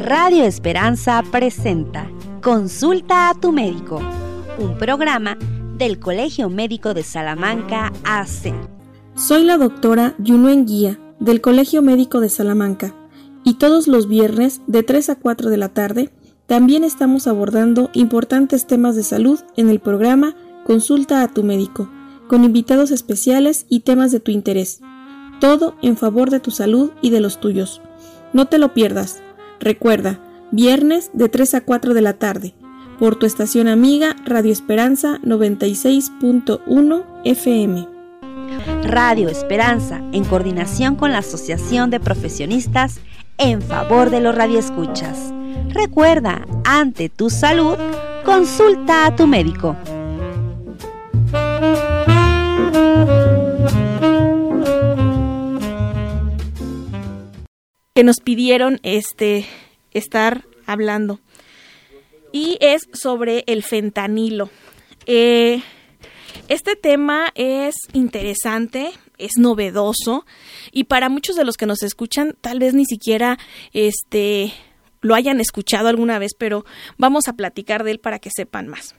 Radio Esperanza presenta Consulta a tu médico, un programa del Colegio Médico de Salamanca AC. Soy la doctora Yunuen Guía del Colegio Médico de Salamanca y todos los viernes de 3 a 4 de la tarde también estamos abordando importantes temas de salud en el programa Consulta a tu médico, con invitados especiales y temas de tu interés. Todo en favor de tu salud y de los tuyos. No te lo pierdas. Recuerda, viernes de 3 a 4 de la tarde, por tu estación amiga Radio Esperanza 96.1 FM. Radio Esperanza, en coordinación con la Asociación de Profesionistas en favor de los radioescuchas. Recuerda, ante tu salud, consulta a tu médico. Que nos pidieron este estar hablando y es sobre el fentanilo. Eh, este tema es interesante, es novedoso y para muchos de los que nos escuchan tal vez ni siquiera este lo hayan escuchado alguna vez, pero vamos a platicar de él para que sepan más.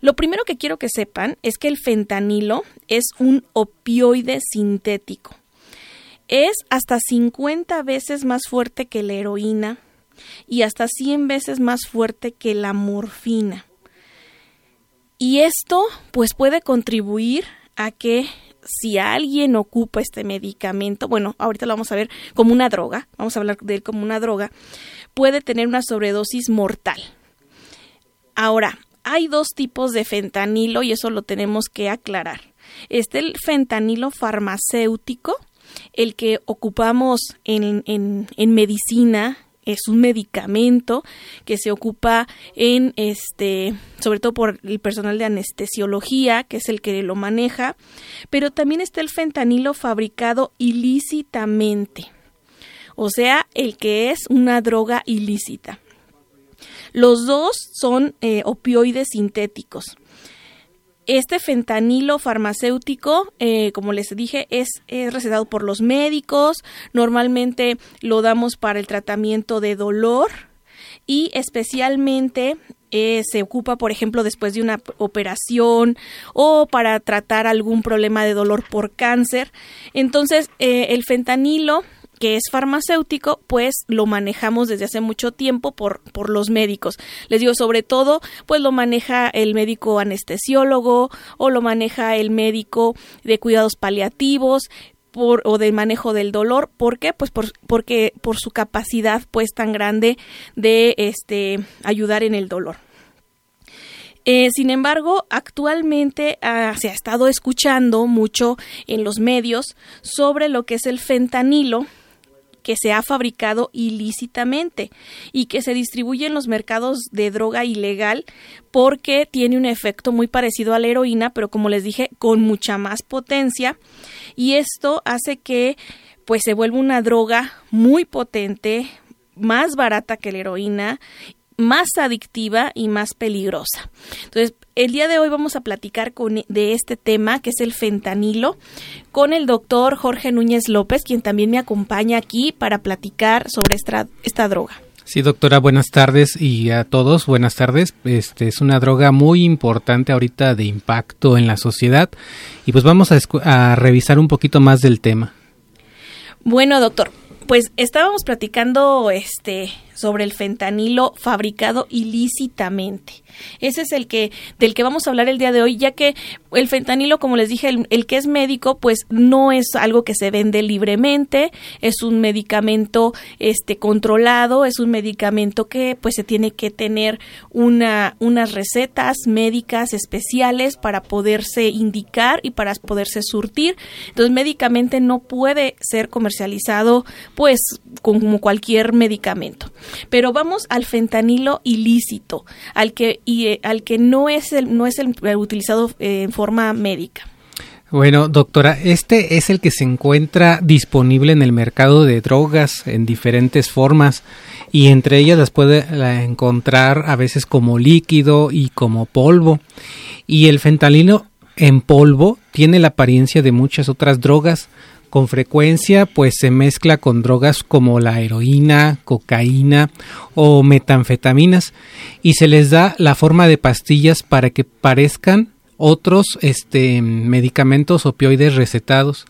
Lo primero que quiero que sepan es que el fentanilo es un opioide sintético es hasta 50 veces más fuerte que la heroína y hasta 100 veces más fuerte que la morfina. Y esto pues puede contribuir a que si alguien ocupa este medicamento, bueno, ahorita lo vamos a ver como una droga, vamos a hablar de él como una droga, puede tener una sobredosis mortal. Ahora, hay dos tipos de fentanilo y eso lo tenemos que aclarar. Este el fentanilo farmacéutico, el que ocupamos en, en, medicina es un medicamento que se ocupa en este sobre todo por el personal de anestesiología que es el que lo maneja pero también está el fentanilo fabricado ilícitamente o sea el que es una droga ilícita. Los dos son eh, opioides sintéticos este fentanilo farmacéutico, eh, como les dije, es, recetado por los médicos. Normalmente lo damos para el tratamiento de dolor y especialmente eh, se ocupa, por ejemplo, después de una operación o para tratar algún problema de dolor por cáncer. Entonces, eh, el fentanilo que es farmacéutico, pues lo manejamos desde hace mucho tiempo por, por los médicos. Les digo, sobre todo, pues lo maneja el médico anestesiólogo o lo maneja el médico de cuidados paliativos, o del manejo del dolor. ¿Por qué? Pues por, porque por su capacidad pues tan grande de este ayudar en el dolor. Eh, sin embargo, actualmente ah, se ha estado escuchando mucho en los medios sobre lo que es el fentanilo, que se ha fabricado ilícitamente y que se distribuye en los mercados de droga ilegal porque tiene un efecto muy parecido a la heroína, pero como les dije, con mucha más potencia y esto hace que pues se vuelva una droga muy potente, más barata que la heroína más adictiva y más peligrosa. Entonces, el día de hoy vamos a platicar con, de este tema que es el fentanilo con el doctor Jorge Núñez López, quien también me acompaña aquí para platicar sobre esta, esta droga. Sí, doctora, buenas tardes y a todos, buenas tardes. Este es una droga muy importante ahorita de impacto en la sociedad y pues vamos a, a revisar un poquito más del tema. Bueno, doctor, pues estábamos platicando este sobre el fentanilo fabricado ilícitamente. Ese es el que del que vamos a hablar el día de hoy, ya que el fentanilo, como les dije, el, que es médico, pues no es algo que se vende libremente, es un medicamento este controlado, es un medicamento que pues se tiene que tener una unas recetas médicas especiales para poderse indicar y para poderse surtir. Entonces, médicamente no puede ser comercializado pues como cualquier medicamento. Pero vamos al fentanilo ilícito, al que y eh, al que no es el no es el, utilizado eh, en forma médica. Bueno, doctora, este es el que se encuentra disponible en el mercado de drogas en diferentes formas y entre ellas las puede encontrar a veces como líquido y como polvo. Y el fentanilo en polvo tiene la apariencia de muchas otras drogas Con frecuencia pues se mezcla con drogas como la heroína, cocaína o metanfetaminas y se les da la forma de pastillas para que parezcan otros este, medicamentos opioides recetados.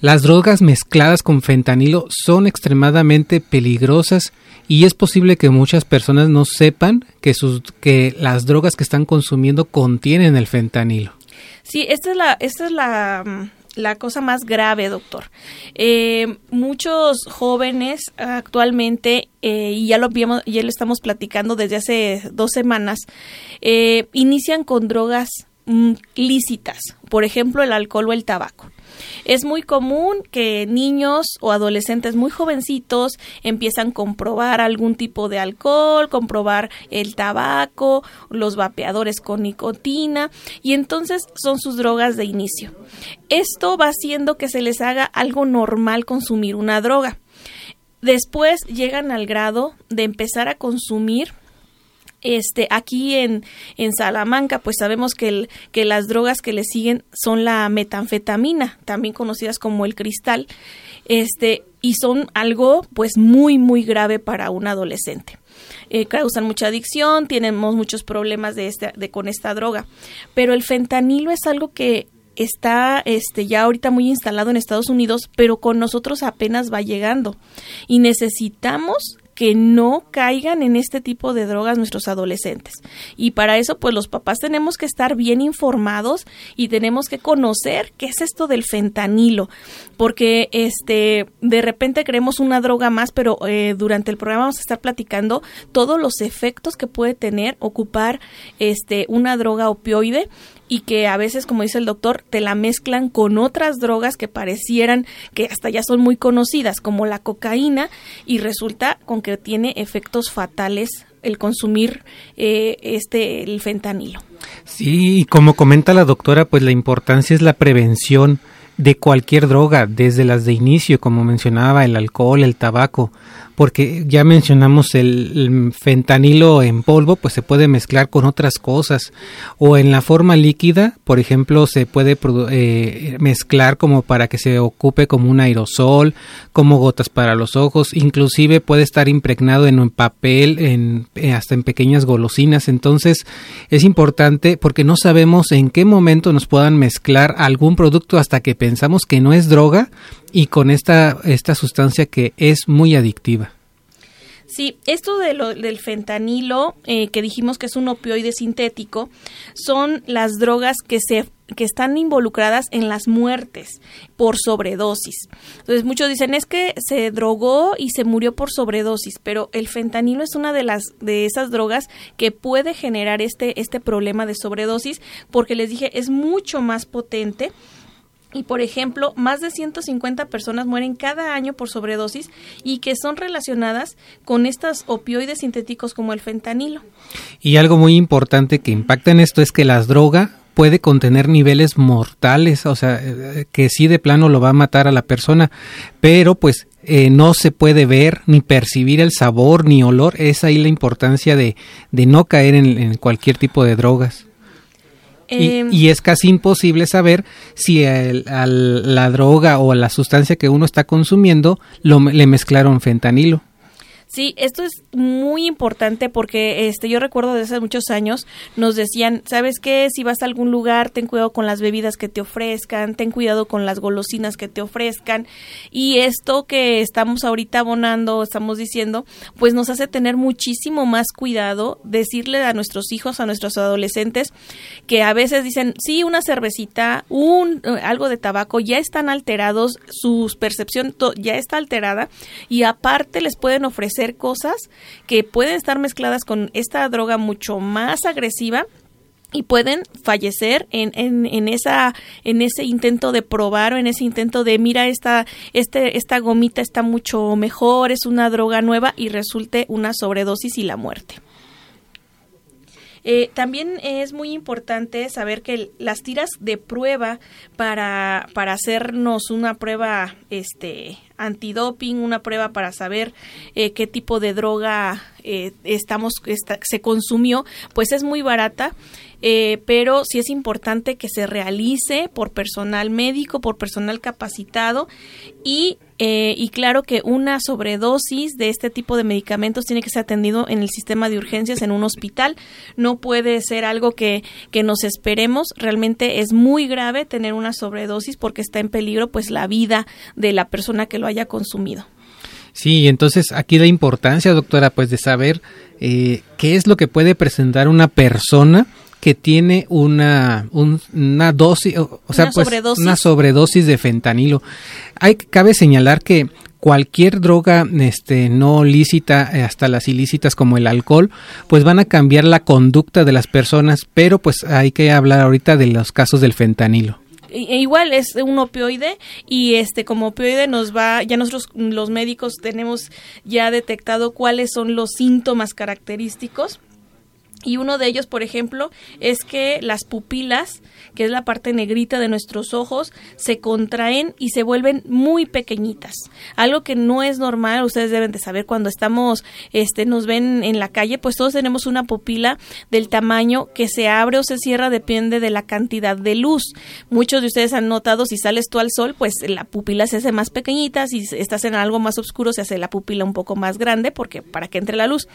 Las drogas mezcladas con fentanilo son extremadamente peligrosas y es posible que muchas personas no sepan que, sus, que las drogas que están consumiendo contienen el fentanilo. Sí, esta es la, esta es la, mm, la cosa más grave, doctor. Eh, muchos jóvenes actualmente, eh, y ya lo, ya lo estamos platicando desde hace dos semanas, eh, inician con drogas mm, lícitas, por ejemplo, el alcohol o el tabaco. Es muy común que niños o adolescentes muy jovencitos empiezan a comprobar algún tipo de alcohol, comprobar el tabaco, los vapeadores con nicotina y entonces son sus drogas de inicio. Esto va haciendo que se les haga algo normal consumir una droga. Después llegan al grado de empezar a consumir este, aquí en, en Salamanca, pues sabemos que, el, que las drogas que le siguen son la metanfetamina, también conocidas como el cristal, este, y son algo pues muy, muy grave para un adolescente. Eh, causan mucha adicción, tenemos muchos problemas de, este, de con esta droga, pero el fentanilo es algo que está este ya ahorita muy instalado en Estados Unidos, pero con nosotros apenas va llegando y necesitamos que no caigan en este tipo de drogas nuestros adolescentes. Y para eso, pues los papás tenemos que estar bien informados y tenemos que conocer qué es esto del fentanilo, porque este de repente creemos una droga más, pero eh, durante el programa vamos a estar platicando todos los efectos que puede tener ocupar este una droga opioide y que a veces, como dice el doctor, te la mezclan con otras drogas que parecieran que hasta ya son muy conocidas, como la cocaína, y resulta con que tiene efectos fatales el consumir eh, este el fentanilo. Sí, y como comenta la doctora, pues la importancia es la prevención de cualquier droga, desde las de inicio, como mencionaba, el alcohol, el tabaco, porque ya mencionamos el, fentanilo en polvo, pues se puede mezclar con otras cosas, o en la forma líquida, por ejemplo, se puede eh, mezclar como para que se ocupe como un aerosol, como gotas para los ojos, inclusive puede estar impregnado en un papel, en, eh, hasta en pequeñas golosinas, entonces es importante porque no sabemos en qué momento nos puedan mezclar algún producto hasta que pensamos que no es droga y con esta, esta sustancia que es muy adictiva. Sí, esto de lo, del fentanilo, eh, que dijimos que es un opioide sintético, son las drogas que se que están involucradas en las muertes por sobredosis. Entonces muchos dicen es que se drogó y se murió por sobredosis, pero el fentanilo es una de las de esas drogas que puede generar este este problema de sobredosis porque les dije es mucho más potente y por ejemplo, más de 150 personas mueren cada año por sobredosis y que son relacionadas con estos opioides sintéticos como el fentanilo. Y algo muy importante que impacta en esto es que la droga puede contener niveles mortales, o sea, eh, que sí de plano lo va a matar a la persona, pero pues eh, no se puede ver ni percibir el sabor ni olor, es ahí la importancia de, de no caer en cualquier tipo de drogas. Em, y, es casi imposible saber si la droga o la sustancia que uno está consumiendo lo, le mezclaron fentanilo. Sí, esto es muy importante porque este yo recuerdo desde hace muchos años nos decían, ¿sabes qué? Si vas a algún lugar, ten cuidado con las bebidas que te ofrezcan, ten cuidado con las golosinas que te ofrezcan y esto que estamos ahorita abonando, estamos diciendo, pues nos hace tener muchísimo más cuidado, decirle a nuestros hijos, a nuestros adolescentes que a veces dicen, "Sí, una cervecita, un eh, algo de tabaco ya están alterados, su percepción ya está alterada y aparte les pueden ofrecer cosas que pueden estar mezcladas con esta droga mucho más agresiva y pueden fallecer en, en, en, esa en ese intento de probar o en ese intento de mira esta este esta gomita está mucho mejor es una droga nueva y resulte una sobredosis y la muerte eh, también es muy importante saber que las tiras de prueba para, para hacernos una prueba este, antidoping, una prueba para saber eh, qué tipo de droga eh, estamos se consumió, pues es muy barata. Eh, pero sí es importante que se realice por personal médico, por personal capacitado y eh, y claro que una sobredosis de este tipo de medicamentos tiene que ser atendido en el sistema de urgencias en un hospital. No puede ser algo que, que nos esperemos. Realmente es muy grave tener una sobredosis porque está en peligro pues la vida de la persona que lo haya consumido. Sí, entonces aquí la importancia, doctora, pues de saber eh, qué es lo que puede presentar una persona que tiene una, una dosis, o, sea, ¿Una pues sobredosis? una sobredosis de fentanilo. Hay, cabe señalar que cualquier droga este, no lícita, eh, hasta las ilícitas como el alcohol, pues van a cambiar la conducta de las personas, pero pues hay que hablar ahorita de los casos del fentanilo. I- e igual es un opioide y este como opioide nos va ya nosotros los médicos tenemos ya detectado cuáles son los síntomas característicos y uno de ellos, por ejemplo, es que las pupilas, que es la parte negrita de nuestros ojos, se contraen y se vuelven muy pequeñitas. Algo que no es normal, ustedes deben de saber cuando estamos, este, nos ven en la calle, pues todos tenemos una pupila del tamaño que se abre o se cierra, depende de la cantidad de luz. Muchos de ustedes han notado, si sales tú al sol, pues la pupila se hace más pequeñita, si estás en algo más oscuro, se hace la pupila un poco más grande, porque para que entre la luz.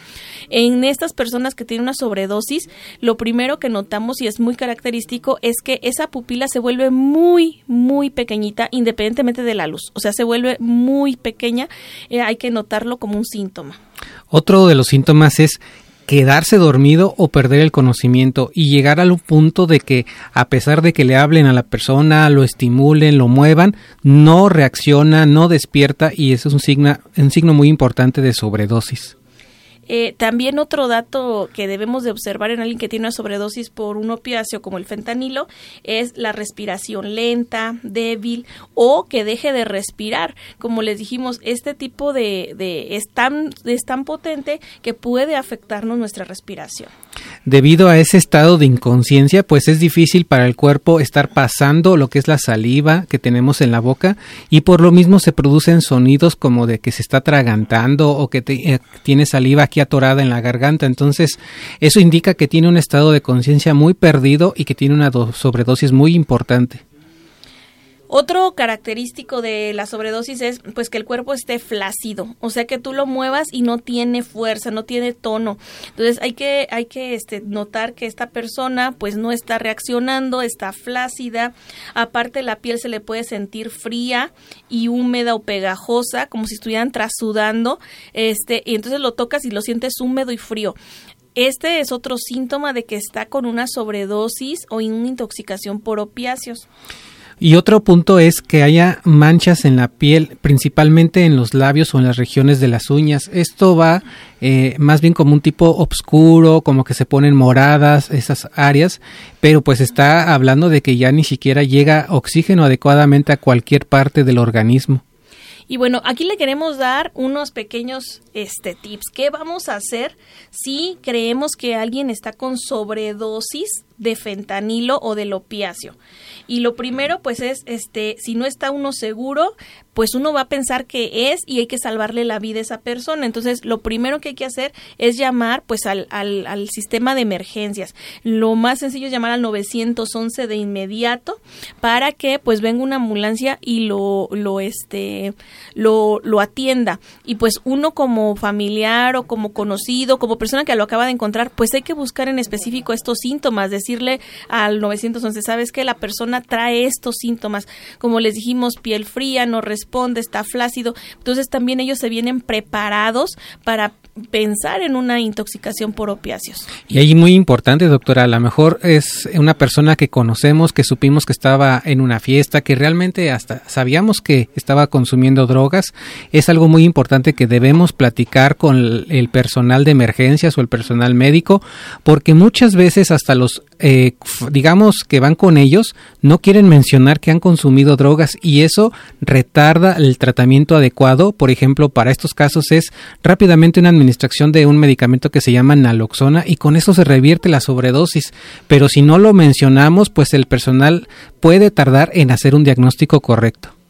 En estas personas que tienen una sobredosis, lo primero que notamos y es muy característico es que esa pupila se vuelve muy, muy pequeñita independientemente de la luz. O sea, se vuelve muy pequeña. Eh, hay que notarlo como un síntoma. Otro de los síntomas es quedarse dormido o perder el conocimiento y llegar al punto de que a pesar de que le hablen a la persona, lo estimulen, lo muevan, no reacciona, no despierta y eso es un signo, un signo muy importante de sobredosis. Eh, también otro dato que debemos de observar en alguien que tiene una sobredosis por un opiáceo como el fentanilo es la respiración lenta, débil o que deje de respirar. Como les dijimos, este tipo de, de es, tan, es tan potente que puede afectarnos nuestra respiración. Debido a ese estado de inconsciencia, pues es difícil para el cuerpo estar pasando lo que es la saliva que tenemos en la boca y por lo mismo se producen sonidos como de que se está atragantando o que te- eh, tiene saliva aquí atorada en la garganta. Entonces, eso indica que tiene un estado de conciencia muy perdido y que tiene una do- sobredosis muy importante. Otro característico de la sobredosis es pues que el cuerpo esté flácido, o sea que tú lo muevas y no tiene fuerza, no tiene tono. Entonces hay que hay que este, notar que esta persona pues no está reaccionando, está flácida. Aparte la piel se le puede sentir fría y húmeda o pegajosa, como si estuvieran trasudando, este y entonces lo tocas y lo sientes húmedo y frío. Este es otro síntoma de que está con una sobredosis o una intoxicación por opiáceos. Y otro punto es que haya manchas en la piel, principalmente en los labios o en las regiones de las uñas. Esto va eh, más bien como un tipo oscuro, como que se ponen moradas esas áreas, pero pues está hablando de que ya ni siquiera llega oxígeno adecuadamente a cualquier parte del organismo. Y bueno, aquí le queremos dar unos pequeños este, tips. ¿Qué vamos a hacer si creemos que alguien está con sobredosis de fentanilo o del opiáceo? Y lo primero, pues, es, este, si no está uno seguro, pues uno va a pensar que es y hay que salvarle la vida a esa persona. Entonces, lo primero que hay que hacer es llamar, pues, al, al, al sistema de emergencias. Lo más sencillo es llamar al 911 de inmediato para que, pues, venga una ambulancia y lo, lo, este, lo, lo atienda. Y pues uno como familiar o como conocido, como persona que lo acaba de encontrar, pues hay que buscar en específico estos síntomas, decirle al 911, sabes que la persona trae estos síntomas, como les dijimos, piel fría, no responde, está flácido, entonces también ellos se vienen preparados para pensar en una intoxicación por opiáceos. Y ahí muy importante, doctora, a lo mejor es una persona que conocemos, que supimos que estaba en una fiesta, que realmente hasta sabíamos que estaba consumiendo drogas. Es algo muy importante que debemos platicar con el, el personal de emergencias o el personal médico, porque muchas veces hasta los, eh, digamos que van con ellos, no quieren mencionar que han consumido drogas y eso retarda el tratamiento adecuado. Por ejemplo, para estos casos es rápidamente una administración de un medicamento que se llama naloxona y con eso se revierte la sobredosis. Pero si no lo mencionamos, pues el personal puede tardar en hacer un diagnóstico correcto.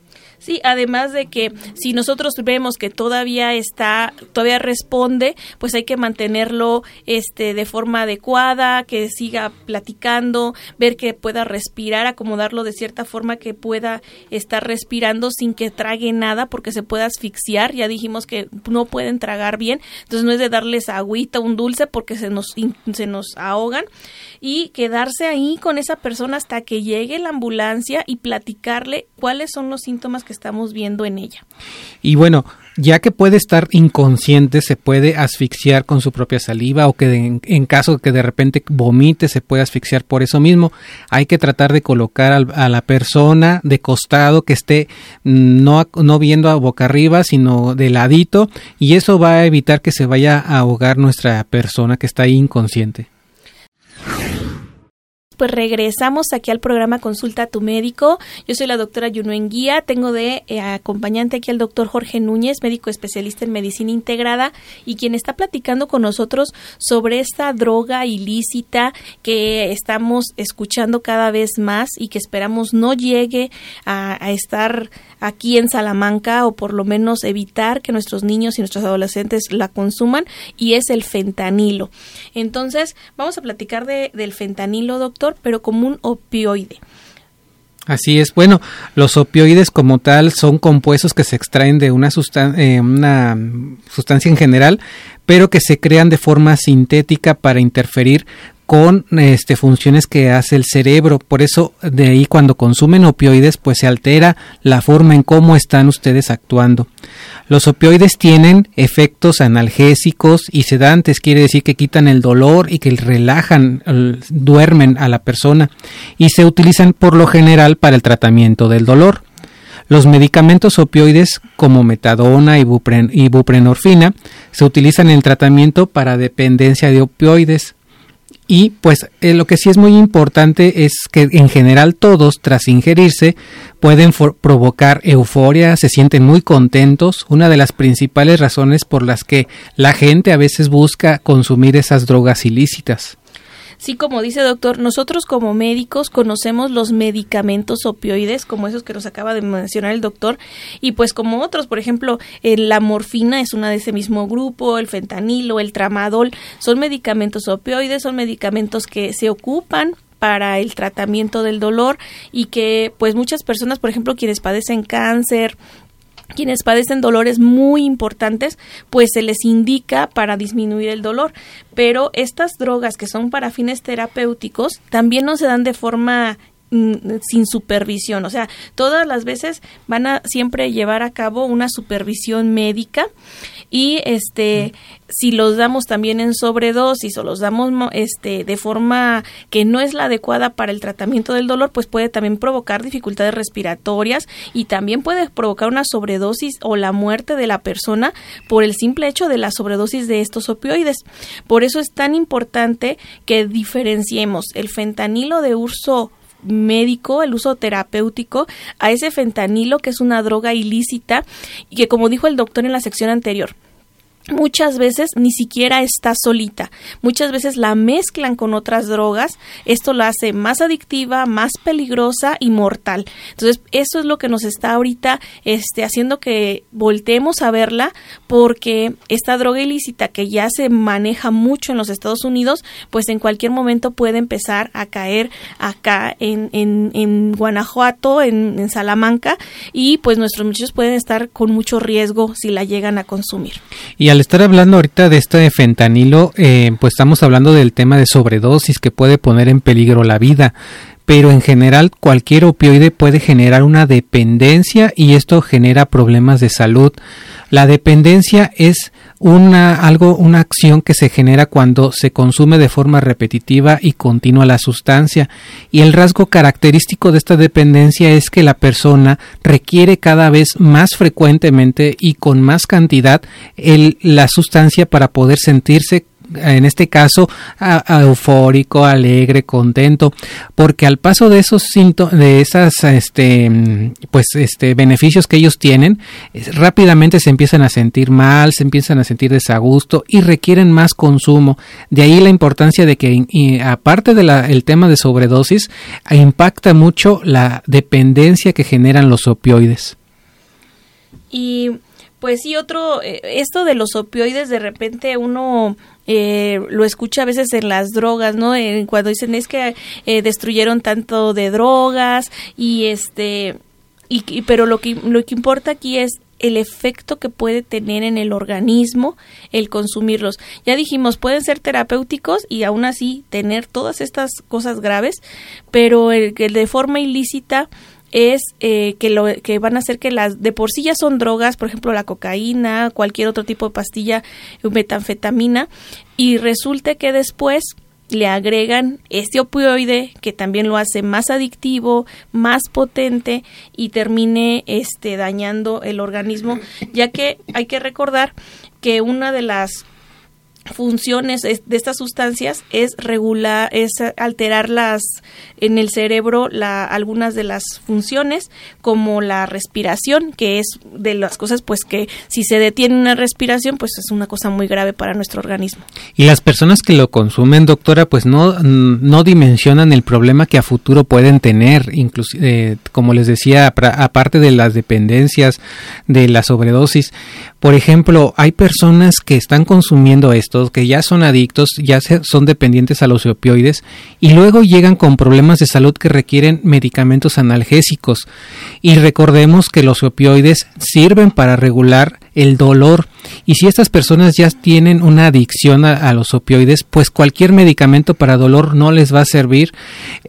Sí, además de que si nosotros vemos que todavía está, todavía responde, pues hay que mantenerlo este de forma adecuada, que siga platicando, ver que pueda respirar, acomodarlo de cierta forma que pueda estar respirando sin que trague nada porque se pueda asfixiar. Ya dijimos que no pueden tragar bien, entonces no es de darles agüita, un dulce porque se nos se nos ahogan y quedarse ahí con esa persona hasta que llegue la ambulancia y platicarle cuáles son los síntomas que estamos viendo en ella. Y bueno, ya que puede estar inconsciente, se puede asfixiar con su propia saliva o que en, caso que de repente vomite, se puede asfixiar por eso mismo. Hay que tratar de colocar a la persona de costado que esté mm, no, no viendo a boca arriba, sino de ladito, y eso va a evitar que se vaya a ahogar nuestra persona que está ahí inconsciente pues regresamos aquí al programa Consulta a tu médico. Yo soy la doctora Yunuen Guía, tengo de eh, acompañante aquí al doctor Jorge Núñez, médico especialista en medicina integrada y quien está platicando con nosotros sobre esta droga ilícita que estamos escuchando cada vez más y que esperamos no llegue a, a estar aquí en Salamanca o por lo menos evitar que nuestros niños y nuestros adolescentes la consuman y es el fentanilo. Entonces, vamos a platicar de, del fentanilo, doctor, pero como un opioide. Así es. Bueno, los opioides como tal son compuestos que se extraen de una, eh, una sustancia en general, pero que se crean de forma sintética para interferir con este, funciones que hace el cerebro. Por eso de ahí cuando consumen opioides pues se altera la forma en cómo están ustedes actuando. Los opioides tienen efectos analgésicos y sedantes, quiere decir que quitan el dolor y que relajan, duermen a la persona y se utilizan por lo general para el tratamiento del dolor. Los medicamentos opioides como metadona y, buprenorfina se utilizan en el tratamiento para dependencia de opioides. Y pues eh, lo que sí es muy importante es que en general todos tras ingerirse pueden provocar euforia, se sienten muy contentos, una de las principales razones por las que la gente a veces busca consumir esas drogas ilícitas. Sí, como dice doctor, nosotros como médicos conocemos los medicamentos opioides, como esos que nos acaba de mencionar el doctor, y pues como otros, por ejemplo, la morfina es una de ese mismo grupo, el fentanilo, el tramadol, son medicamentos opioides, son medicamentos que se ocupan para el tratamiento del dolor y que pues muchas personas, por ejemplo, quienes padecen cáncer, quienes padecen dolores muy importantes, pues se les indica para disminuir el dolor. Pero estas drogas que son para fines terapéuticos también no se dan de forma sin supervisión, o sea, todas las veces van a siempre llevar a cabo una supervisión médica y este si los damos también en sobredosis o los damos este de forma que no es la adecuada para el tratamiento del dolor, pues puede también provocar dificultades respiratorias y también puede provocar una sobredosis o la muerte de la persona por el simple hecho de la sobredosis de estos opioides. Por eso es tan importante que diferenciemos el fentanilo de uso médico, el uso terapéutico, a ese fentanilo que es una droga ilícita y que como dijo el doctor en la sección anterior, muchas veces ni siquiera está solita. Muchas veces la mezclan con otras drogas. Esto la hace más adictiva, más peligrosa y mortal. Entonces, eso es lo que nos está ahorita este, haciendo que volteemos a verla porque esta droga ilícita que ya se maneja mucho en los Estados Unidos, pues en cualquier momento puede empezar a caer acá en, en, en Guanajuato, en, Salamanca y pues nuestros muchachos pueden estar con mucho riesgo si la llegan a consumir. Al estar hablando ahorita de este fentanilo, eh, pues estamos hablando del tema de sobredosis que puede poner en peligro la vida. Pero en general cualquier opioide puede generar una dependencia y esto genera problemas de salud. La dependencia es una algo una acción que se genera cuando se consume de forma repetitiva y continua la sustancia. Y el rasgo característico de esta dependencia es que la persona requiere cada vez más frecuentemente y con más cantidad el, la sustancia para poder sentirse en este caso eufórico, alegre, contento, porque al paso de esos síntomas, de esas este pues este beneficios que ellos tienen, rápidamente se empiezan a sentir mal, se empiezan a sentir desagusto y requieren más consumo. De ahí la importancia de que aparte del tema de sobredosis, impacta mucho la dependencia que generan los opioides. Y pues sí, otro, eh, esto de los opioides de repente uno eh, lo escucha a veces en las drogas, ¿no? cuando dicen es que eh, destruyeron tanto de drogas y este, y, pero lo que, lo que importa aquí es el efecto que puede tener en el organismo el consumirlos. Ya dijimos, pueden ser terapéuticos y aún así tener todas estas cosas graves, pero el que de forma ilícita es eh, que lo que van a hacer que las de por sí ya son drogas, por ejemplo la cocaína, cualquier otro tipo de pastilla, metanfetamina, y resulte que después le agregan este opioide que también lo hace más adictivo, más potente y termine este dañando el organismo, ya que hay que recordar que una de las funciones de estas sustancias es regular, es alterarlas en el cerebro la, algunas de las funciones como la respiración, que es de las cosas pues que si se detiene una respiración pues es una cosa muy grave para nuestro organismo. Y las personas que lo consumen, doctora, pues no, no dimensionan el problema que a futuro pueden tener, inclusive, eh, como les decía, aparte de las dependencias, de la sobredosis, por ejemplo, hay personas que están consumiendo que ya son adictos, ya son dependientes a los opioides y luego llegan con problemas de salud que requieren medicamentos analgésicos. Y recordemos que los opioides sirven para regular el dolor. Y si estas personas ya tienen una adicción a, los opioides, pues cualquier medicamento para dolor no les va a servir.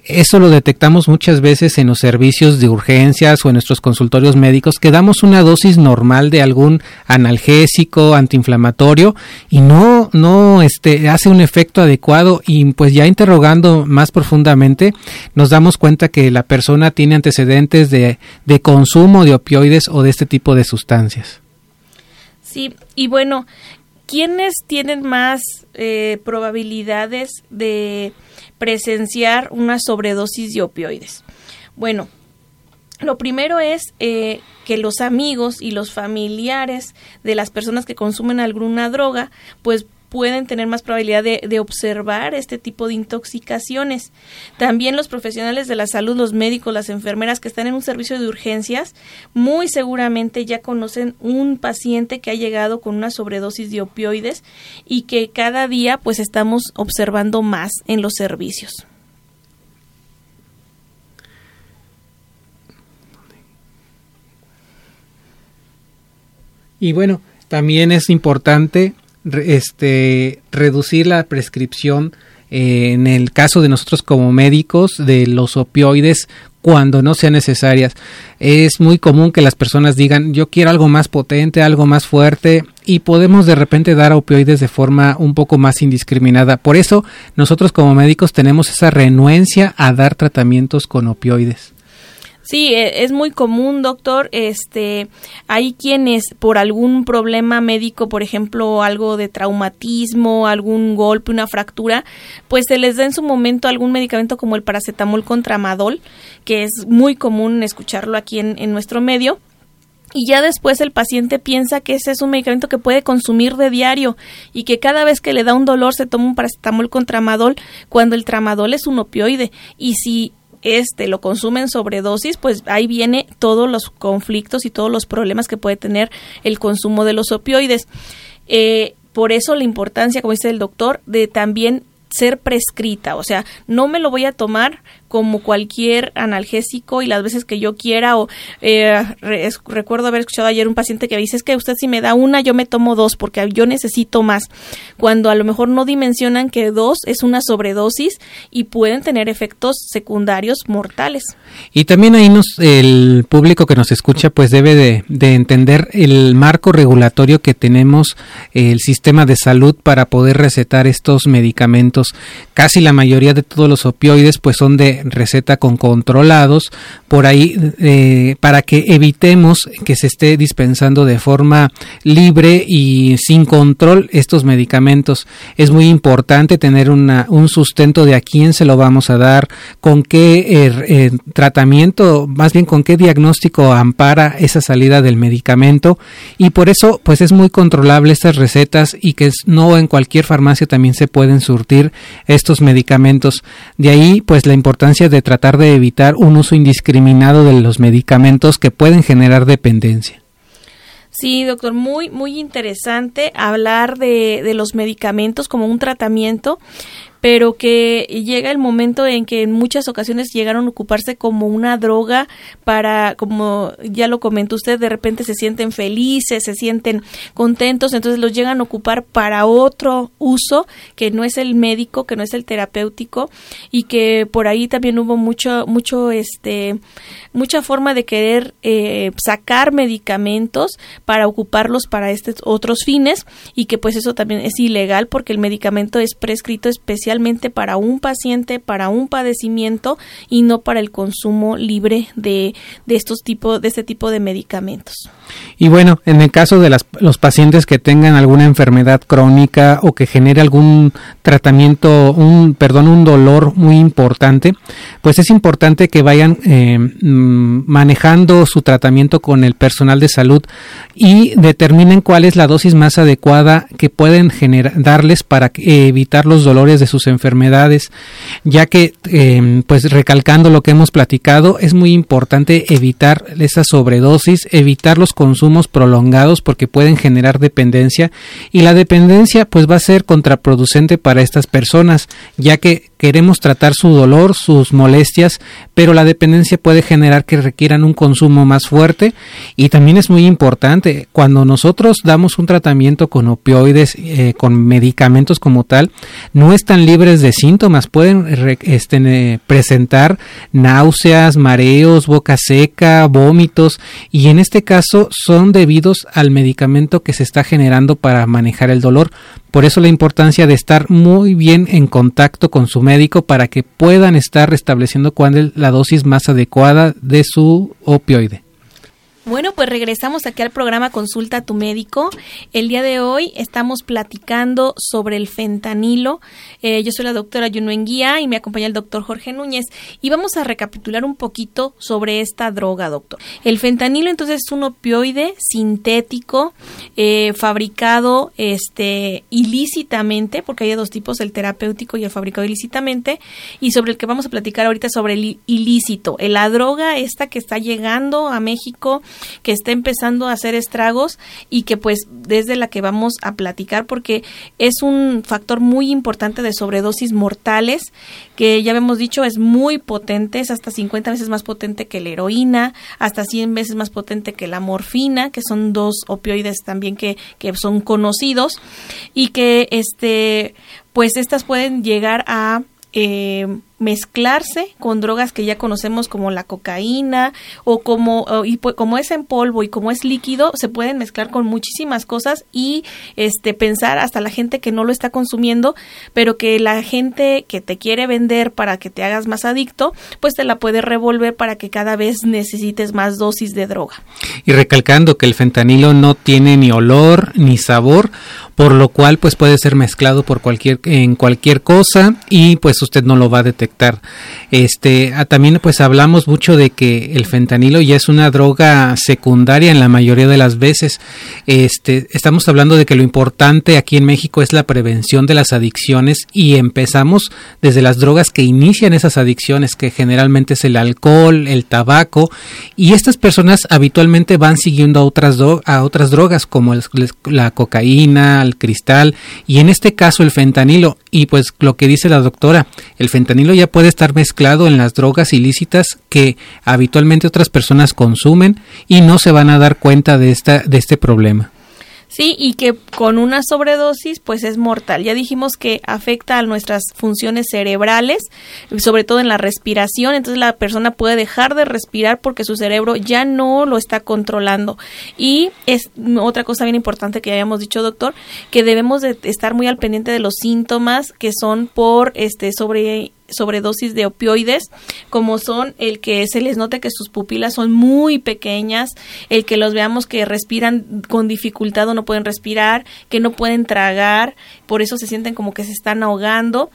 Eso lo detectamos muchas veces en los servicios de urgencias o en nuestros consultorios médicos, que damos una dosis normal de algún analgésico, antiinflamatorio, y no, no este, hace un efecto adecuado. Y pues ya interrogando más profundamente, nos damos cuenta que la persona tiene antecedentes de, de consumo de opioides o de este tipo de sustancias. Sí, y bueno, ¿quiénes tienen más eh, probabilidades de presenciar una sobredosis de opioides? Bueno, lo primero es eh, que los amigos y los familiares de las personas que consumen alguna droga, pues pueden tener más probabilidad de, observar este tipo de intoxicaciones. También los profesionales de la salud, los médicos, las enfermeras que están en un servicio de urgencias, muy seguramente ya conocen un paciente que ha llegado con una sobredosis de opioides y que cada día pues estamos observando más en los servicios. Y bueno, también es importante este, reducir la prescripción eh, en el caso de nosotros como médicos de los opioides cuando no sean necesarias. Es muy común que las personas digan yo quiero algo más potente, algo más fuerte y podemos de repente dar opioides de forma un poco más indiscriminada. Por eso nosotros como médicos tenemos esa renuencia a dar tratamientos con opioides. Sí, e, es muy común, doctor. Este, hay quienes por algún problema médico, por ejemplo, algo de traumatismo, algún golpe, una fractura, pues se les da en su momento algún medicamento como el paracetamol contramadol, que es muy común escucharlo aquí en, en nuestro medio y ya después el paciente piensa que ese es un medicamento que puede consumir de diario y que cada vez que le da un dolor se toma un paracetamol con tramadol cuando el tramadol es un opioide y si este lo consumen sobredosis, pues ahí viene todos los conflictos y todos los problemas que puede tener el consumo de los opioides. Eh, por eso la importancia, como dice el doctor, de también ser prescrita, o sea, no me lo voy a tomar como cualquier analgésico y las veces que yo quiera o eh, recuerdo haber escuchado ayer un paciente que dice es que usted si me da una yo me tomo dos porque yo necesito más cuando a lo mejor no dimensionan que dos es una sobredosis y pueden tener efectos secundarios mortales. Y también ahí nos el público que nos escucha pues debe de, de entender el marco regulatorio que tenemos el sistema de salud para poder recetar estos medicamentos. Casi la mayoría de todos los opioides pues son de receta con controlados por ahí eh, para que evitemos que se esté dispensando de forma libre y sin control estos medicamentos. Es muy importante tener un sustento de a quién se lo vamos a dar, con qué eh, eh, tratamiento, más bien con qué diagnóstico ampara esa salida del medicamento y por eso pues es muy controlable estas recetas y que no en cualquier farmacia también se pueden surtir estos medicamentos. De ahí pues la importancia de tratar de evitar un uso indiscriminado de los medicamentos que pueden generar dependencia. Sí, doctor, muy, muy interesante hablar de, de los medicamentos como un tratamiento pero que llega el momento en que en muchas ocasiones llegaron a ocuparse como una droga para, como ya lo comentó usted, de repente se sienten felices, se sienten contentos, entonces los llegan a ocupar para otro uso que no es el médico, que no es el terapéutico y que por ahí también hubo mucho, mucho, este, mucha forma de querer eh, sacar medicamentos para ocuparlos para estos otros fines y que pues eso también es ilegal porque el medicamento es prescrito para un paciente, para un padecimiento y no para el consumo libre de, de estos tipos, de este tipo de medicamentos. Y bueno, en el caso de las, los pacientes que tengan alguna enfermedad crónica o que genere algún tratamiento, un, perdón, un dolor muy importante, pues es importante que vayan eh, mm, manejando su tratamiento con el personal de salud y determinen cuál es la dosis más adecuada que pueden darles para evitar los dolores de sus enfermedades, ya que, em, pues recalcando lo que hemos platicado, es muy importante evitar esa sobredosis, evitar los consumos prolongados porque pueden generar dependencia y la dependencia pues va a ser contraproducente para estas personas, ya que queremos tratar su dolor, sus molestias, pero la dependencia puede generar que requieran un consumo más fuerte y también es muy importante cuando nosotros damos un tratamiento con opioides, eh, con medicamentos como tal, no están libres de síntomas, pueden este, presentar náuseas, mareos, boca seca, vómitos y en este caso son debidos al medicamento que se está generando para manejar el dolor. Por eso la importancia de estar muy bien en contacto con su médico para que puedan estar restableciendo cuál es la dosis más adecuada de su opioide. Bueno, pues regresamos aquí al programa Consulta a tu médico. El día de hoy estamos platicando sobre el fentanilo. Eh, yo soy la doctora Yunuen Guía y me acompaña el doctor Jorge Núñez. Y vamos a recapitular un poquito sobre esta droga, doctor. El fentanilo entonces es un opioide sintético eh, fabricado este, ilícitamente, porque hay dos tipos, el terapéutico y el fabricado ilícitamente, y sobre el que vamos a platicar ahorita sobre el ilícito. La droga esta que está llegando a México que está empezando a hacer estragos y que pues desde la que vamos a platicar porque es un factor muy importante de sobredosis mortales que ya hemos dicho es muy potente, es hasta 50 veces más potente que la heroína, hasta 100 veces más potente que la morfina, que son dos opioides también que, que son conocidos y que este pues estas pueden llegar a eh, mezclarse con drogas que ya conocemos como la cocaína o como y pues, como es en polvo y como es líquido se pueden mezclar con muchísimas cosas y este pensar hasta la gente que no lo está consumiendo pero que la gente que te quiere vender para que te hagas más adicto pues te la puede revolver para que cada vez necesites más dosis de droga. Y recalcando que el fentanilo no tiene ni olor ni sabor por lo cual pues puede ser mezclado por cualquier en cualquier cosa y pues usted no lo va a detectar este, ah, también pues hablamos mucho de que el fentanilo ya es una droga secundaria en la mayoría de las veces. Este, estamos hablando de que lo importante aquí en México es la prevención de las adicciones y empezamos desde las drogas que inician esas adicciones, que generalmente es el alcohol, el tabaco, y estas personas habitualmente van siguiendo a otras, a otras drogas como la cocaína, el cristal, y en este caso el fentanilo. Y pues lo que dice la doctora, el fentanilo ya puede estar mezclado en las drogas ilícitas que habitualmente otras personas consumen y no se van a dar cuenta de, esta, de este problema. Sí, y que con una sobredosis pues es mortal. Ya dijimos que afecta a nuestras funciones cerebrales, sobre todo en la respiración, entonces la persona puede dejar de respirar porque su cerebro ya no lo está controlando. Y es otra cosa bien importante que ya habíamos dicho, doctor, que debemos de estar muy al pendiente de los síntomas que son por este sobre sobredosis de opioides, como son el que se les note que sus pupilas son muy pequeñas, el que los veamos que respiran con dificultad o no pueden respirar, que no pueden tragar, por eso se sienten como que se están ahogando.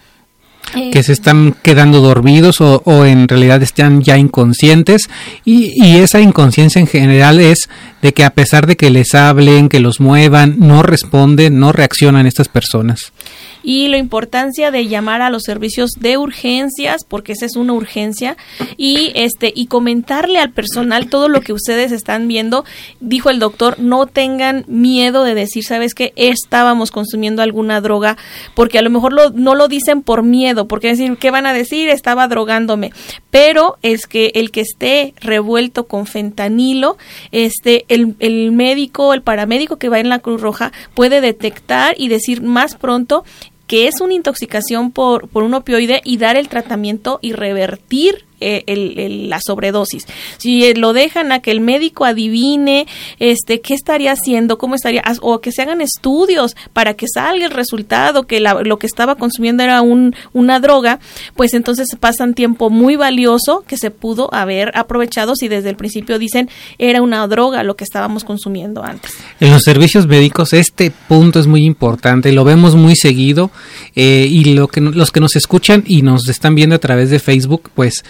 que se están quedando dormidos o, o, en realidad están ya inconscientes y, y, esa inconsciencia en general es de que a pesar de que les hablen, que los muevan, no responden, no reaccionan estas personas. Y la importancia de llamar a los servicios de urgencias, porque esa es una urgencia, y este, y comentarle al personal todo lo que ustedes están viendo. Dijo el doctor, no tengan miedo de decir, sabes que estábamos consumiendo alguna droga, porque a lo mejor no lo dicen por miedo, porque decir, ¿qué van a decir? Estaba drogándome. Pero es que el que esté revuelto con fentanilo, este, el, el médico, el paramédico que va en la Cruz Roja puede detectar y decir más pronto que es una intoxicación por, por un opioide y dar el tratamiento y revertir eh, el, la sobredosis. Si eh, lo dejan a que el médico adivine este qué estaría haciendo, cómo estaría, o que se hagan estudios para que salga el resultado que lo que estaba consumiendo era un, una droga, pues entonces pasan tiempo muy valioso que se pudo haber aprovechado si desde el principio dicen era una droga lo que estábamos consumiendo antes. En los servicios médicos este punto es muy importante, lo vemos muy seguido eh, y lo que los que nos escuchan y nos están viendo a través de Facebook, pues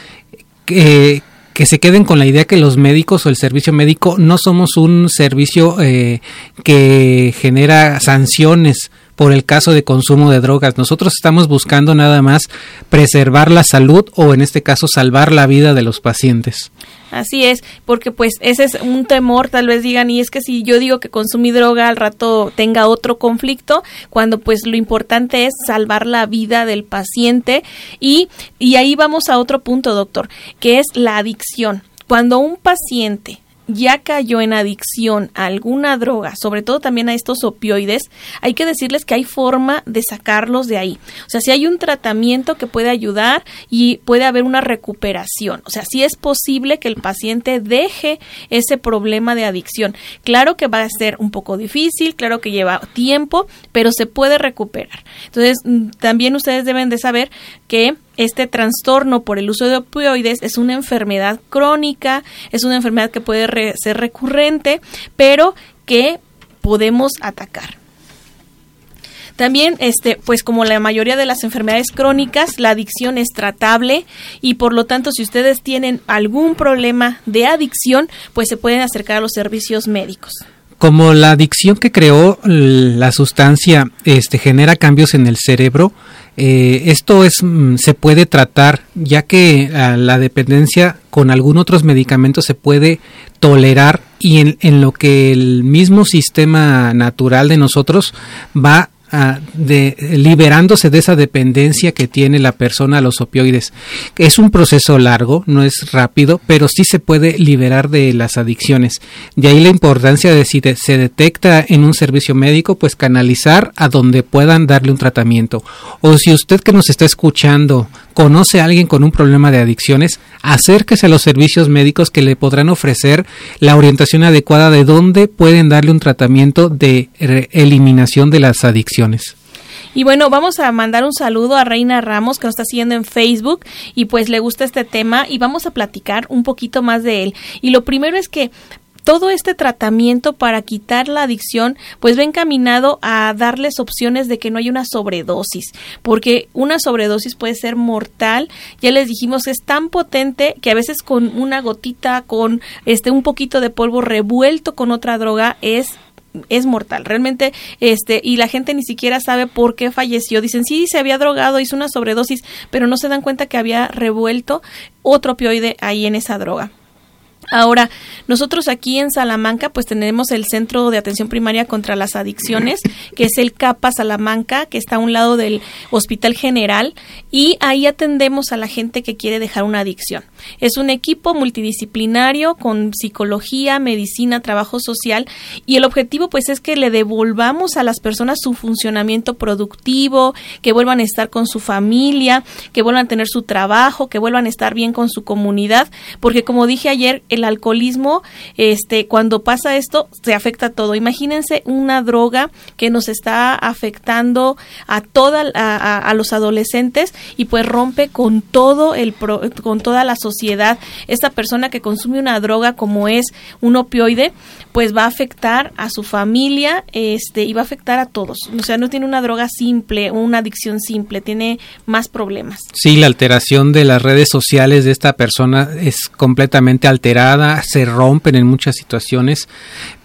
que, que se queden con la idea que los médicos o el servicio médico no somos un servicio eh, que genera sanciones por el caso de consumo de drogas. Nosotros estamos buscando nada más preservar la salud o en este caso salvar la vida de los pacientes. Así es, porque pues ese es un temor, tal vez digan, y es que si yo digo que consumí droga al rato tenga otro conflicto, cuando pues lo importante es salvar la vida del paciente y, y ahí vamos a otro punto, doctor, que es la adicción. Cuando un paciente ya cayó en adicción a alguna droga, sobre todo también a estos opioides, hay que decirles que hay forma de sacarlos de ahí. O sea, si hay un tratamiento que puede ayudar y puede haber una recuperación. O sea, si es posible que el paciente deje ese problema de adicción. Claro que va a ser un poco difícil, claro que lleva tiempo, pero se puede recuperar. Entonces, mm, también ustedes deben de saber que este trastorno por el uso de opioides es una enfermedad crónica, es una enfermedad que puede ser recurrente, pero que podemos atacar. También, este, pues como la mayoría de las enfermedades crónicas, la adicción es tratable y por lo tanto, si ustedes tienen algún problema de adicción, pues se pueden acercar a los servicios médicos como la adicción que creó la sustancia este genera cambios en el cerebro eh, esto es mm, se puede tratar ya que ah, la dependencia con algún otros medicamentos se puede tolerar y en, en lo que el mismo sistema natural de nosotros va de, liberándose de esa dependencia que tiene la persona a los opioides. Es un proceso largo, no es rápido, pero sí se puede liberar de las adicciones. De ahí la importancia de si se detecta en un servicio médico, pues canalizar a donde puedan darle un tratamiento. O si usted que nos está escuchando conoce a alguien con un problema de adicciones, acérquese a los servicios médicos que le podrán ofrecer la orientación adecuada de dónde pueden darle un tratamiento de eliminación de las adicciones. Y bueno, vamos a mandar un saludo a Reina Ramos que nos está siguiendo en Facebook y pues le gusta este tema y vamos a platicar un poquito más de él. Y lo primero es que todo este tratamiento para quitar la adicción pues va encaminado a darles opciones de que no haya una sobredosis, porque una sobredosis puede ser mortal, ya les dijimos es tan potente que a veces con una gotita, con este un poquito de polvo revuelto con otra droga es es mortal, realmente, este, y la gente ni siquiera sabe por qué falleció. Dicen, sí, se había drogado, hizo una sobredosis, pero no se dan cuenta que había revuelto otro opioide ahí en esa droga. Ahora, nosotros aquí en Salamanca pues tenemos el Centro de Atención Primaria contra las Adicciones, que es el CAPA Salamanca, que está a un lado del Hospital General, y ahí atendemos a la gente que quiere dejar una adicción. Es un equipo multidisciplinario con psicología, medicina, trabajo social, y el objetivo pues es que le devolvamos a las personas su funcionamiento productivo, que vuelvan a estar con su familia, que vuelvan a tener su trabajo, que vuelvan a estar bien con su comunidad, porque como dije ayer, el alcoholismo, este, cuando pasa esto, se afecta todo. Imagínense una droga que nos está afectando a toda a, los adolescentes y pues rompe con todo el con toda la sociedad esta persona que consume una droga como es un opioide, pues va a afectar a su familia este, y va a afectar a todos. O sea, no tiene una droga simple, una adicción simple, tiene más problemas. Sí, la alteración de las redes sociales de esta persona es completamente alterada, se rompen en muchas situaciones,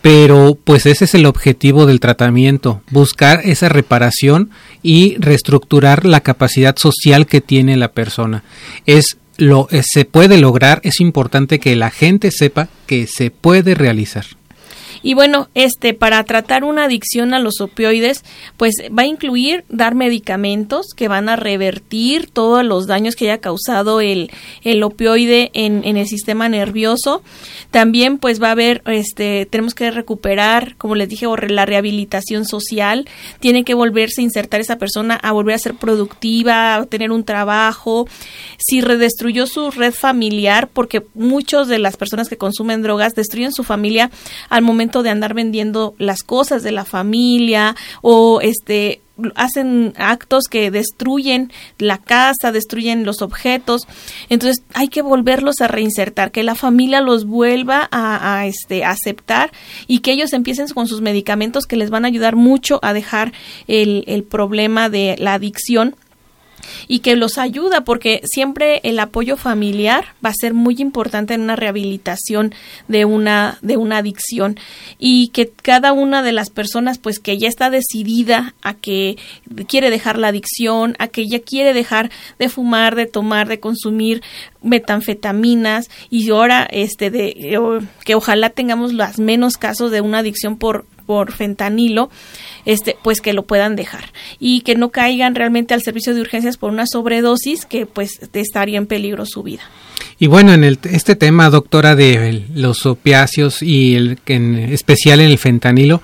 pero pues ese es el objetivo del tratamiento, buscar esa reparación y reestructurar la capacidad social que tiene la persona. Es lo eh, se puede lograr, es importante que la gente sepa que se puede realizar. Y bueno, este para tratar una adicción a los opioides, pues va a incluir dar medicamentos que van a revertir todos los daños que haya causado el, el opioide en, en el sistema nervioso. También pues va a haber, este, tenemos que recuperar, como les dije, la rehabilitación social. Tiene que volverse a insertar esa persona a volver a ser productiva, a tener un trabajo. Si redestruyó su red familiar, porque muchos de las personas que consumen drogas destruyen su familia al momento de andar vendiendo las cosas de la familia o este hacen actos que destruyen la casa, destruyen los objetos. Entonces hay que volverlos a reinsertar, que la familia los vuelva a, este, aceptar y que ellos empiecen con sus medicamentos que les van a ayudar mucho a dejar el, el problema de la adicción y que los ayuda porque siempre el apoyo familiar va a ser muy importante en una rehabilitación de una de una adicción y que cada una de las personas pues que ya está decidida a que quiere dejar la adicción, a que ya quiere dejar de fumar, de tomar, de consumir metanfetaminas y ahora este de que ojalá tengamos los menos casos de una adicción por por fentanilo, este, pues que lo puedan dejar y que no caigan realmente al servicio de urgencias por una sobredosis que pues estaría en peligro su vida. Y bueno, en el, este tema, doctora, de los opiáceos y el, en especial en el fentanilo,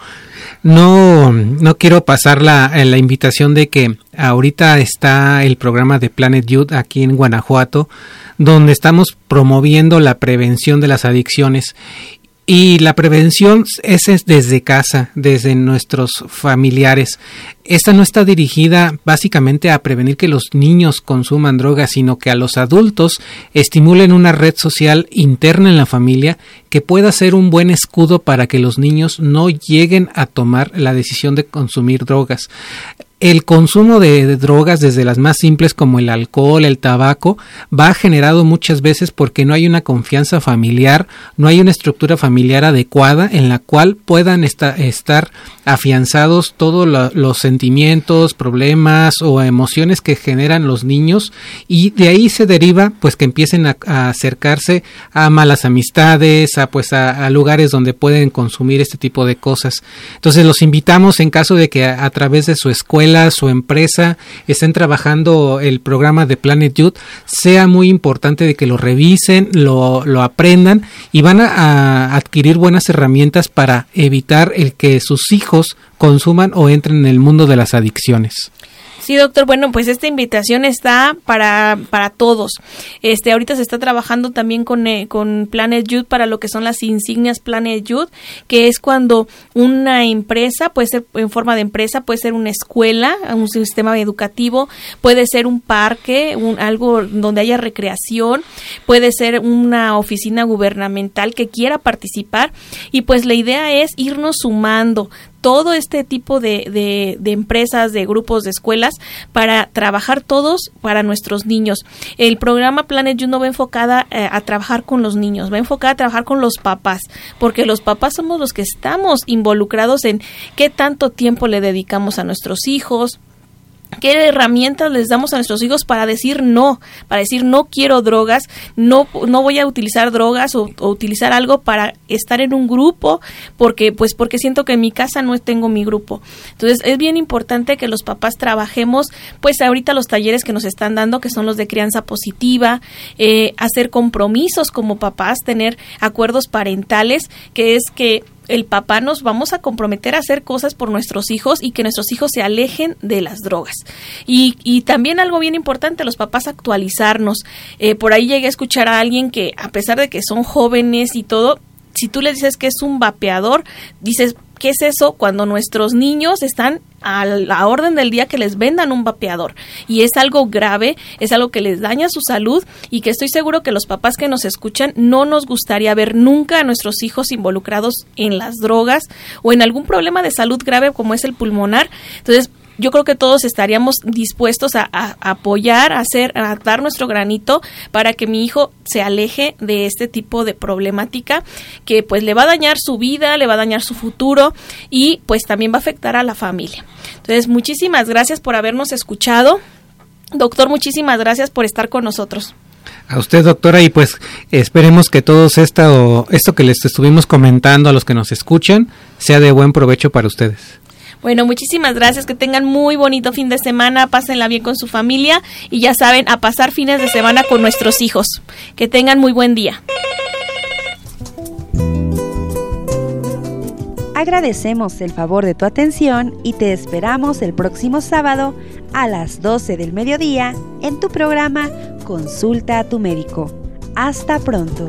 no, no quiero pasar la, la invitación de que ahorita está el programa de Planet Youth aquí en Guanajuato, donde estamos promoviendo la prevención de las adicciones y la prevención es, desde casa, desde nuestros familiares. Esta no está dirigida básicamente a prevenir que los niños consuman drogas, sino que a los adultos estimulen una red social interna en la familia que pueda ser un buen escudo para que los niños no lleguen a tomar la decisión de consumir drogas el consumo de, drogas, desde las más simples como el alcohol, el tabaco, va generado muchas veces porque no hay una confianza familiar, no hay una estructura familiar adecuada en la cual puedan estar afianzados todos los sentimientos, problemas o emociones que generan los niños y de ahí se deriva pues que empiecen a, acercarse a malas amistades, a pues a, lugares donde pueden consumir este tipo de cosas. Entonces los invitamos en caso de que a través de su escuela su empresa estén trabajando el programa de Planet Youth, sea muy importante de que lo revisen, lo, lo aprendan y van a adquirir buenas herramientas para evitar el que sus hijos consuman o entren en el mundo de las adicciones. Sí, doctor. Bueno, pues esta invitación está para, para todos. Este, ahorita se está trabajando también con, eh, con Planet Youth para lo que son las insignias Planet Youth, que es cuando una empresa, puede ser en forma de empresa, puede ser una escuela, un sistema educativo, puede ser un parque, un, algo donde haya recreación, puede ser una oficina gubernamental que quiera participar y pues la idea es irnos sumando, todo este tipo de, de, empresas, de grupos, de escuelas, para trabajar todos para nuestros niños. El programa Planet You no va enfocada eh, a trabajar con los niños, va enfocada a trabajar con los papás, porque los papás somos los que estamos involucrados en qué tanto tiempo le dedicamos a nuestros hijos, qué herramientas les damos a nuestros hijos para decir no, para decir no quiero drogas, no, no voy a utilizar drogas o, utilizar algo para estar en un grupo, porque, pues porque siento que en mi casa no tengo mi grupo. Entonces es bien importante que los papás trabajemos, pues ahorita los talleres que nos están dando, que son los de crianza positiva, eh, hacer compromisos como papás, tener acuerdos parentales, que es que el papá nos vamos a comprometer a hacer cosas por nuestros hijos y que nuestros hijos se alejen de las drogas. Y, también algo bien importante, los papás actualizarnos. Eh, por ahí llegué a escuchar a alguien que a pesar de que son jóvenes y todo, si tú le dices que es un vapeador, dices, ¿qué es eso? Cuando nuestros niños están a la orden del día que les vendan un vapeador. Y es algo grave, es algo que les daña su salud y que estoy seguro que los papás que nos escuchan no nos gustaría ver nunca a nuestros hijos involucrados en las drogas o en algún problema de salud grave como es el pulmonar. Entonces, yo creo que todos estaríamos dispuestos a, apoyar, a hacer, a dar nuestro granito para que mi hijo se aleje de este tipo de problemática que pues le va a dañar su vida, le va a dañar su futuro y pues también va a afectar a la familia. Entonces, muchísimas gracias por habernos escuchado. Doctor, muchísimas gracias por estar con nosotros. A usted, doctora, y pues esperemos que todo esto, esto que les estuvimos comentando a los que nos escuchan sea de buen provecho para ustedes. Bueno, muchísimas gracias, que tengan muy bonito fin de semana, pásenla bien con su familia y ya saben, a pasar fines de semana con nuestros hijos. Que tengan muy buen día. Agradecemos el favor de tu atención y te esperamos el próximo sábado a las 12 del mediodía en tu programa Consulta a tu médico. Hasta pronto.